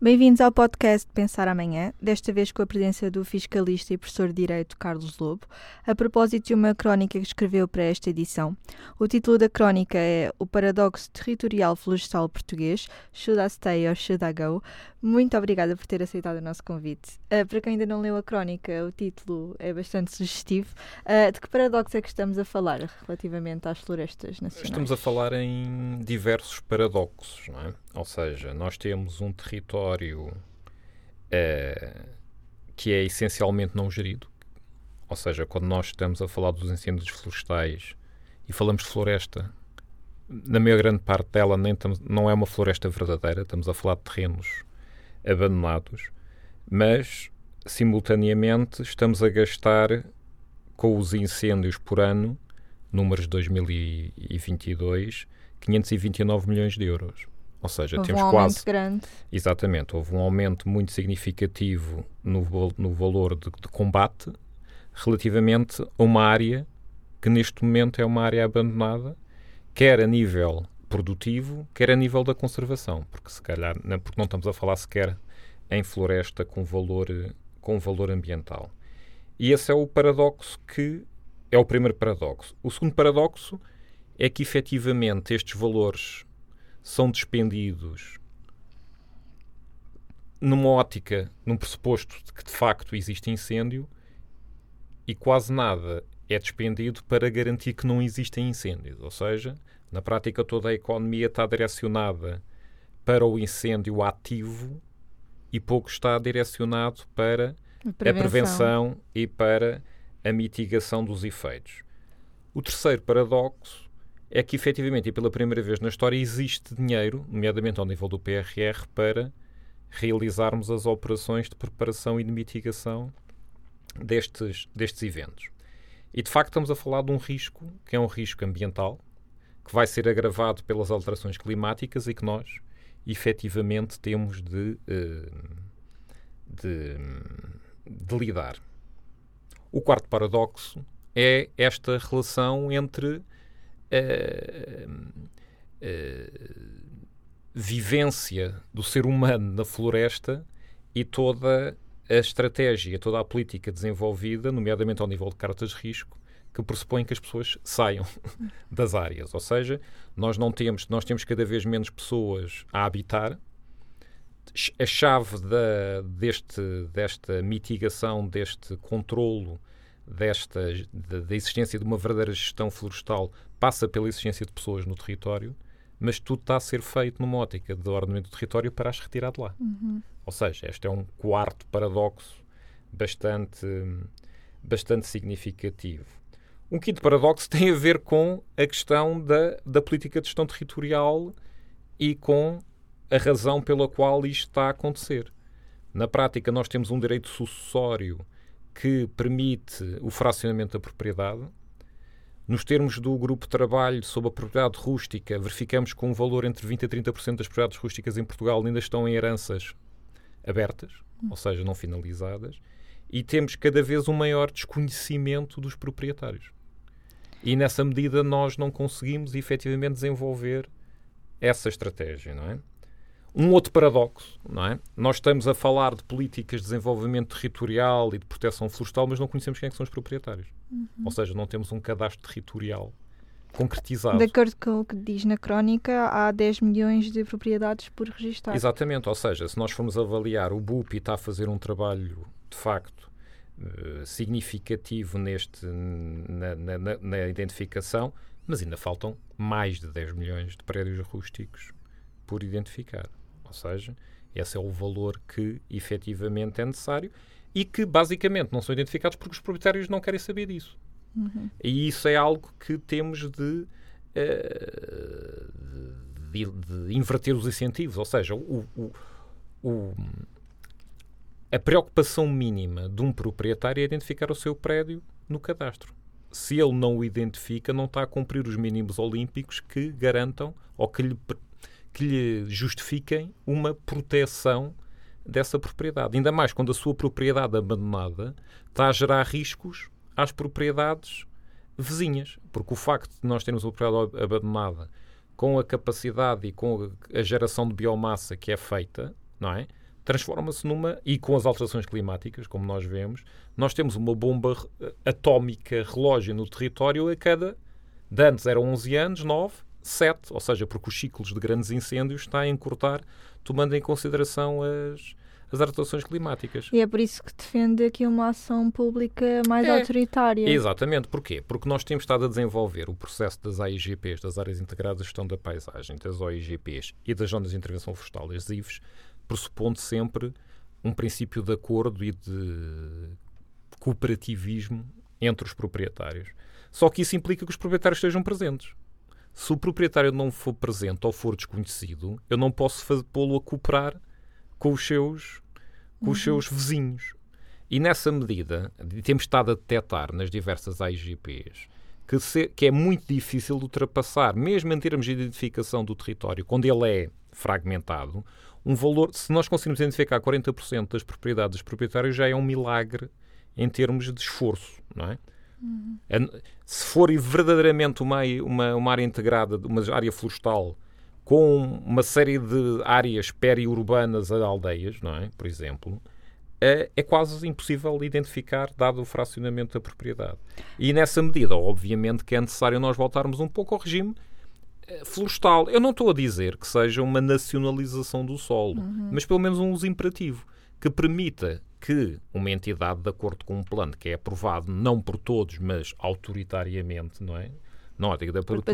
Bem-vindos ao podcast Pensar Amanhã, desta vez com a presença do fiscalista e professor de Direito Carlos Lobo, a propósito de uma crónica que escreveu para esta edição. O título da crónica é O Paradoxo Territorial Florestal Português, Should I Stay or Should I Go? Muito obrigada por ter aceitado o nosso convite. Uh, para quem ainda não leu a crónica, o título é bastante sugestivo. Uh, de que paradoxo é que estamos a falar relativamente às florestas nacionais? Estamos a falar em diversos paradoxos, não é? Ou seja, nós temos um território uh, que é essencialmente não gerido. Ou seja, quando nós estamos a falar dos incêndios florestais e falamos de floresta, na maior grande parte dela nem estamos, não é uma floresta verdadeira, estamos a falar de terrenos abandonados, mas simultaneamente estamos a gastar com os incêndios por ano, números de 2022, 529 milhões de euros. Ou seja, houve temos um quase. grande. Exatamente, houve um aumento muito significativo no, no valor de, de, combate relativamente a uma área que neste momento é uma área abandonada, quer a nível produtivo, quer a nível da conservação, porque se calhar não, porque não estamos a falar sequer em floresta com valor, com valor ambiental. E esse é o paradoxo que é o primeiro paradoxo. O segundo paradoxo é que efetivamente estes valores são despendidos numa ótica, num pressuposto de que de facto existe incêndio e quase nada é despendido para garantir que não existem incêndios. Ou seja, na prática, toda a economia está direcionada para o incêndio ativo e pouco está direcionado para a prevenção, a prevenção e para a mitigação dos efeitos. O terceiro paradoxo é que efetivamente e pela primeira vez na história existe dinheiro, nomeadamente ao nível do PRR, para realizarmos as operações de preparação e de mitigação destes, destes eventos. E de facto estamos a falar de um risco que é um risco ambiental, que vai ser agravado pelas alterações climáticas e que nós efetivamente temos de, eh, de, de lidar. O quarto paradoxo é esta relação entre vivência do ser humano na floresta e toda a estratégia, toda a política desenvolvida, nomeadamente ao nível de cartas de risco, que pressupõe que as pessoas saiam das áreas. Ou seja, nós não temos, nós temos cada vez menos pessoas a habitar. A chave da, deste, desta mitigação, deste controlo, desta, da existência de uma verdadeira gestão florestal passa pela existência de pessoas no território, mas tudo está a ser feito numa ótica de ordenamento do território para as retirar de lá. Uhum. Ou seja, este é um quarto paradoxo bastante, bastante significativo. Um quinto paradoxo tem a ver com a questão da, da política de gestão territorial e com a razão pela qual isto está a acontecer. Na prática, nós temos um direito sucessório que permite o fracionamento da propriedade, nos termos do grupo de trabalho sobre a propriedade rústica, verificamos que um valor entre 20% a 30% das propriedades rústicas em Portugal ainda estão em heranças abertas, ou seja, não finalizadas, e temos cada vez um maior desconhecimento dos proprietários. E nessa medida nós não conseguimos efetivamente desenvolver essa estratégia, não é? Um outro paradoxo, não é? Nós estamos a falar de políticas de desenvolvimento territorial e de proteção florestal, mas não conhecemos quem é que são os proprietários. Uhum. Ou seja, não temos um cadastro territorial concretizado. De acordo com o que diz na crónica, há 10 milhões de propriedades por registrar. Exatamente, ou seja, se nós formos avaliar, o BUP está a fazer um trabalho, de facto, uh, significativo neste, na, na, na identificação, mas ainda faltam mais de 10 milhões de prédios rústicos por identificar. Ou seja, esse é o valor que efetivamente é necessário e que basicamente não são identificados porque os proprietários não querem saber disso. Uhum. E isso é algo que temos de, uh, de, de, inverter os incentivos. Ou seja, o, o, o, a preocupação mínima de um proprietário é identificar o seu prédio no cadastro. Se ele não o identifica, não está a cumprir os mínimos olímpicos que garantam ou que lhe que lhe justifiquem uma proteção dessa propriedade. Ainda mais quando a sua propriedade abandonada está a gerar riscos às propriedades vizinhas. Porque o facto de nós termos uma propriedade abandonada com a capacidade e com a geração de biomassa que é feita, não é? transforma-se numa. E com as alterações climáticas, como nós vemos, nós temos uma bomba atómica relógio no território a cada. De antes eram 11 anos, 9, 7, ou seja, porque os ciclos de grandes incêndios está a encurtar, tomando em consideração as, as adaptações climáticas. E é por isso que defende aqui uma ação pública mais É. autoritária. Exatamente. Porquê? Porque nós temos estado a desenvolver o processo das AIGPs, das Áreas Integradas de Gestão da Paisagem, das OIGPs e das Zonas de Intervenção Florestal, as IVs, pressupondo sempre um princípio de acordo e de cooperativismo entre os proprietários. Só que isso implica que os proprietários estejam presentes. Se o proprietário não for presente ou for desconhecido, eu não posso pô-lo a cooperar com os seus, com os seus vizinhos. E nessa medida, temos estado a detectar nas diversas AIGPs que, se- que é muito difícil de ultrapassar, mesmo em termos de identificação do território, quando ele é fragmentado, um valor, se nós conseguirmos identificar 40% das propriedades dos proprietários, já é um milagre em termos de esforço, não é? A- Se for verdadeiramente uma, uma, uma área integrada, uma área florestal, com uma série de áreas periurbanas a aldeias, não é? Por exemplo, é, é quase impossível identificar, dado o fracionamento da propriedade. E nessa medida, obviamente, que é necessário nós voltarmos um pouco ao regime eh, florestal. Eu não estou a dizer que seja uma nacionalização do solo, mas pelo menos um uso imperativo que permita que uma entidade, de acordo com um plano que é aprovado não por todos, mas autoritariamente, não é? Na ótica da Depois público,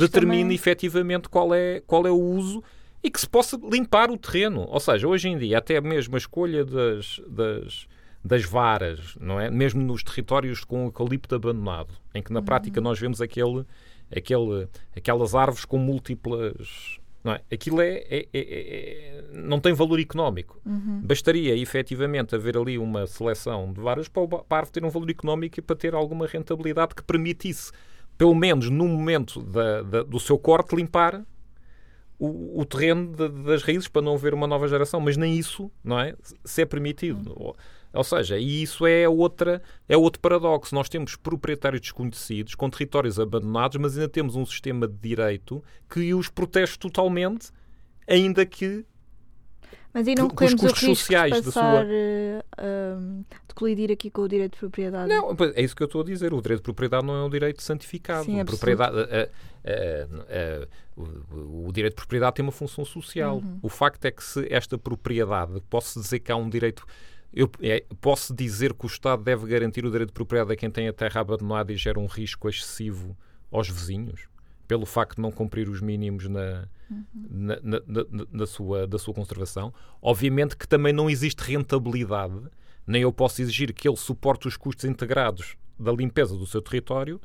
determine também- efetivamente qual é, qual é o uso e que se possa limpar o terreno. Ou seja, hoje em dia, até mesmo a escolha das, das, das varas, não é? Mesmo nos territórios com eucalipto abandonado, em que na prática nós vemos aquele, aquele, aquelas árvores com múltiplas. Não é? Aquilo é, é- é- é- não tem valor económico. Bastaria efetivamente haver ali uma seleção de varas para, o, árvore ter um valor económico e para ter alguma rentabilidade que permitisse, pelo menos no momento da- da- do seu corte, limpar o, o terreno de- das raízes para não haver uma nova geração, mas nem isso, não é? Se é permitido. Ou, ou seja, e isso é outra é outro paradoxo. Nós temos proprietários desconhecidos com territórios abandonados, mas ainda temos um sistema de direito que os protege totalmente, ainda que Mas aí não que- que os corremos o risco sociais de da sua- passar, ahm, de colidir aqui com o direito de propriedade. Não, é isso que eu estou a dizer. O direito de propriedade não é um direito santificado. Sim, absoluto. propriedade, eh, o, o direito de propriedade tem uma função social. Uhum. O facto é que se esta propriedade, posso dizer que há um direito. Eu é, posso dizer que o Estado deve garantir o direito de propriedade a quem tem a terra abandonada e gera um risco excessivo aos vizinhos, pelo facto de não cumprir os mínimos na, na, na- na- na sua, da sua conservação. Obviamente que também não existe rentabilidade, nem eu posso exigir que ele suporte os custos integrados da limpeza do seu território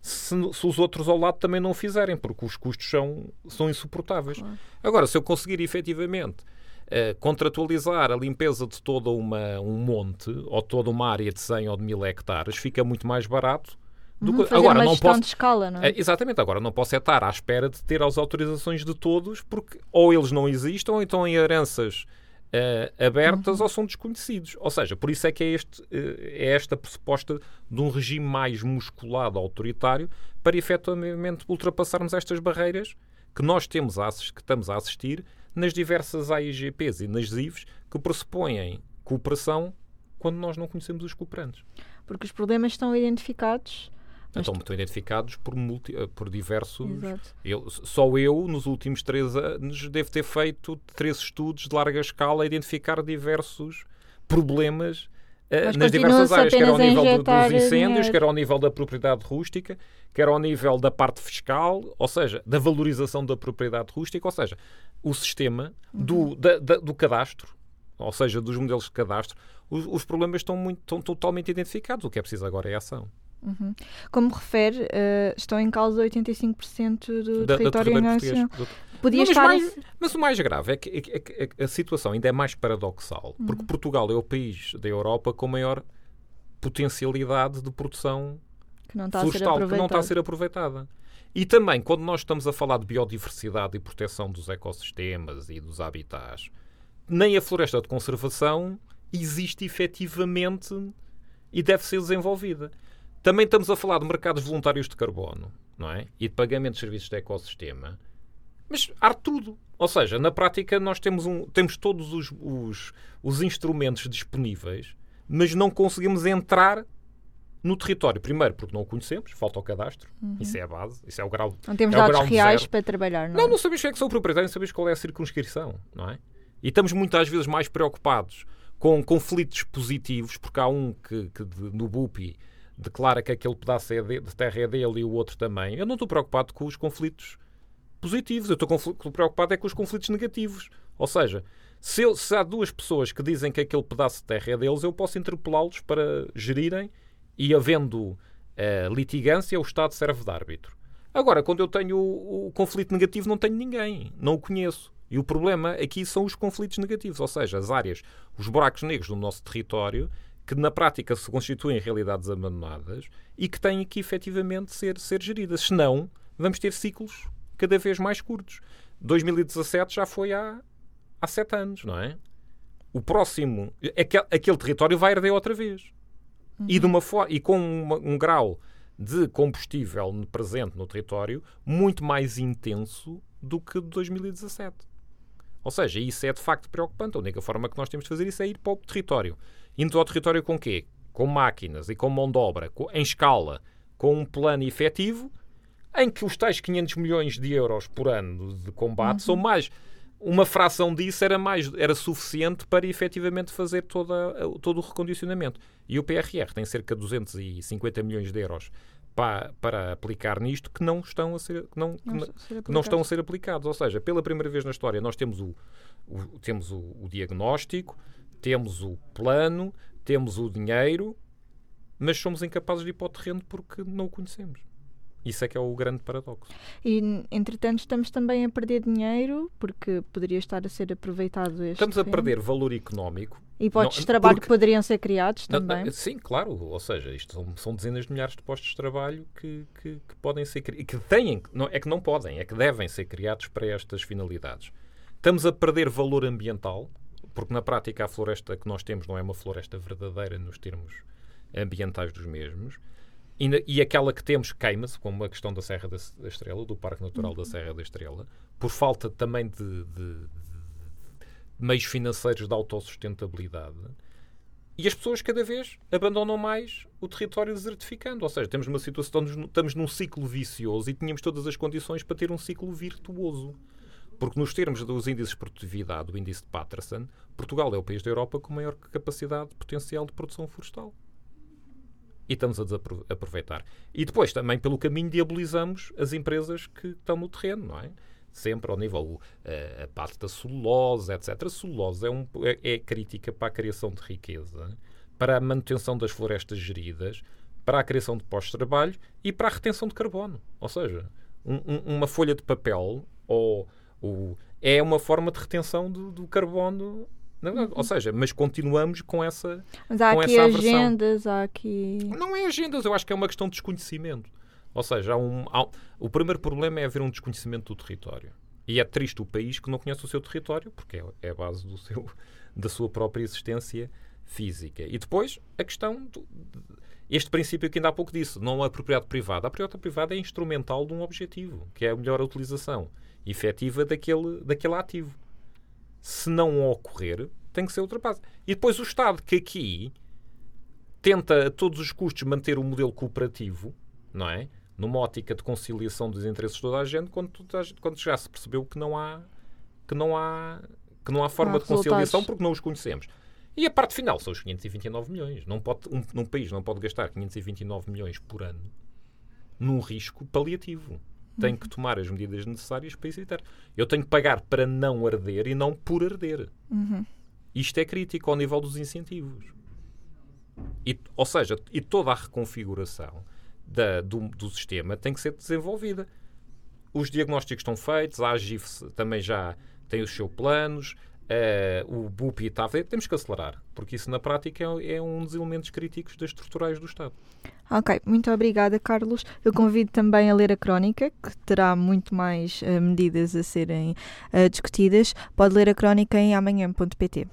se, se os outros ao lado também não o fizerem, porque os custos são, são insuportáveis. Claro. Agora, se eu conseguir efetivamente eh, contratualizar a limpeza de todo uma, um monte ou toda uma área de 100 ou de 1000 hectares, fica muito mais barato. Do Uhum, que... fazer Agora, uma não posso, de escala, não é? é, exatamente, agora não posso é estar à espera de ter as autorizações de todos, porque ou eles não existem, ou então em heranças eh, abertas ou são desconhecidos. Ou seja, por isso é que é, este, eh, é esta pressuposta de um regime mais musculado, autoritário, para efetivamente ultrapassarmos estas barreiras que nós temos a, que estamos a assistir nas diversas AIGPs e nas IVs que pressupõem cooperação quando nós não conhecemos os cooperantes. Porque os problemas estão identificados. mas Então, estão identificados por, multi- eh, por diversos. Eu- só eu, nos últimos três anos, devo ter feito três estudos de larga escala a identificar diversos problemas eh, Mas nas diversas áreas, quer ao nível dos incêndios, dinheiro. quer ao nível da propriedade rústica, quer ao nível da parte fiscal, ou seja, da valorização da propriedade rústica, ou seja, o sistema Uhum. do, da- da- do cadastro, ou seja, dos modelos de cadastro, os, os problemas estão, muito, estão totalmente identificados. O que é preciso agora é ação. Uhum. Como refere, eh, estão em causa 85% do Da- da território território nacional. Podia Não, mas, estar. mais- mas o mais grave é que, é que- é que a situação ainda é mais paradoxal, Uhum. porque Portugal é o país da Europa com maior potencialidade de produção que não está a ser florestal que não está a ser aproveitada. E também, quando nós estamos a falar de biodiversidade e proteção dos ecossistemas e dos habitats, nem a floresta de conservação existe efetivamente e deve ser desenvolvida. Também estamos a falar de mercados voluntários de carbono, não é? E de pagamento de serviços de ecossistema. Mas há tudo. Ou seja, na prática nós temos, um, temos todos os, os, os instrumentos disponíveis, mas não conseguimos entrar no território. Primeiro, porque não o conhecemos, falta o cadastro. Uhum. Isso é a base, isso é o grau. Não temos é dados reais para trabalhar, não? Não, é? não sabemos quem é que são o proprietário, não sabemos qual é a circunscrição, não é? E estamos muitas vezes mais preocupados com conflitos positivos, porque há um que, que de, no BUPI declara que aquele pedaço é de, de, terra é dele e o outro também. Eu não estou preocupado com os conflitos positivos, eu estou preocupado é com os conflitos negativos. Ou seja, se, eu, se há duas pessoas que dizem que aquele pedaço de terra é deles, eu posso interpelá-los para gerirem e havendo uh, litigância, o Estado serve de árbitro. Agora, quando eu tenho o, o, conflito negativo, não tenho ninguém, não o conheço. E o problema aqui são os conflitos negativos, ou seja, as áreas, os buracos negros do nosso território, que na prática se constituem realidades abandonadas e que têm que efetivamente ser, ser geridas. Senão, vamos ter ciclos cada vez mais curtos. 2017 já foi há, há sete anos, não é? O próximo, aquele, aquele território vai arder outra vez. Uhum. E, de uma e com uma, um grau de combustível presente no território muito mais intenso do que de 2017. Ou seja, isso é de facto preocupante. A única forma que nós temos de fazer isso é ir para o território. Indo ao território com quê? Com máquinas e com mão de obra, com, em escala, com um plano efetivo, em que os tais 500 milhões de euros por ano de combate uhum. são mais uma fração disso era mais era suficiente para efetivamente fazer toda, todo o recondicionamento. E o PRR tem cerca de 250 milhões de euros para, para aplicar nisto que não estão a ser, que não, não, que não estão a ser aplicados. Ou seja, pela primeira vez na história nós temos o, o temos o, o diagnóstico, temos o plano, temos o dinheiro, mas somos incapazes de ir para o terreno porque não o conhecemos. Isso é que é o grande paradoxo. E, entretanto, estamos também a perder dinheiro, porque poderia estar a ser aproveitado este Estamos a perder valor económico. E postos de trabalho porque... que poderiam ser criados também. Não, sim, claro. Ou seja, isto são, são, dezenas de milhares de postos de trabalho que, que, que podem ser criados. que têm, não, é que não podem, é que devem ser criados para estas finalidades. Estamos a perder valor ambiental, porque na prática a floresta que nós temos não é uma floresta verdadeira nos termos ambientais dos mesmos. E, e aquela que temos queima-se, como a questão da Serra da, da, Estrela, do Parque Natural da uhum. Serra da Estrela, por falta também de, de, de meios financeiros de autossustentabilidade. E as pessoas cada vez abandonam mais o território desertificando. Ou seja, temos uma situação, estamos, estamos num ciclo vicioso e tínhamos todas as condições para ter um ciclo virtuoso. Porque nos termos dos índices de produtividade, o índice de Patterson, Portugal é o país da Europa com maior capacidade potencial de produção florestal e estamos a desaproveitar. E depois também pelo caminho diabolizamos as empresas que estão no terreno, não é? Sempre ao nível uh, a parte da celulose, etc. A celulose é, um, é, é crítica para a criação de riqueza, para a manutenção das florestas geridas, para a criação de pós-trabalho e para a retenção de carbono. Ou seja, um, um, uma folha de papel ou, ou, é uma forma de retenção do, do carbono não, uhum. Ou seja, mas continuamos com essa Mas há aqui agendas, há aqui... Não é agendas, eu acho que é uma questão de desconhecimento. Ou seja, há um, há, o primeiro problema é haver um desconhecimento do território. E é triste o país que não conhece o seu território, porque é, é a base do seu, da sua própria existência física. E depois, a questão... Do, este princípio que ainda há pouco disse, não a propriedade privada. A propriedade privada é instrumental de um objetivo, que é a melhor utilização efetiva daquele, daquele ativo se não ocorrer, tem que ser ultrapassado. E depois o Estado, que aqui tenta a todos os custos manter o modelo cooperativo, não é? Numa ótica de conciliação dos interesses de toda a gente, quando, quando já se percebeu que não há que não há que não há forma não há de conciliação porque não os conhecemos. E a parte final são os 529 milhões. Não pode, um, um país não pode gastar 529 milhões por ano num risco paliativo tem que tomar as medidas necessárias para isso evitar. Eu tenho que pagar para não arder e não por arder. Uhum. Isto é crítico ao nível dos incentivos. E, ou seja, e toda a reconfiguração da, do, do, sistema tem que ser desenvolvida. Os diagnósticos estão feitos, a AGIF também já tem os seus planos, uh, o BUPI está a ver. Temos que acelerar, porque isso na prática é, é um dos elementos críticos das estruturais do Estado. Ok, muito obrigada, Carlos. Eu convido também a ler a crónica, que terá muito mais uh, medidas a serem uh, discutidas. Pode ler a crónica em amanhã.pt.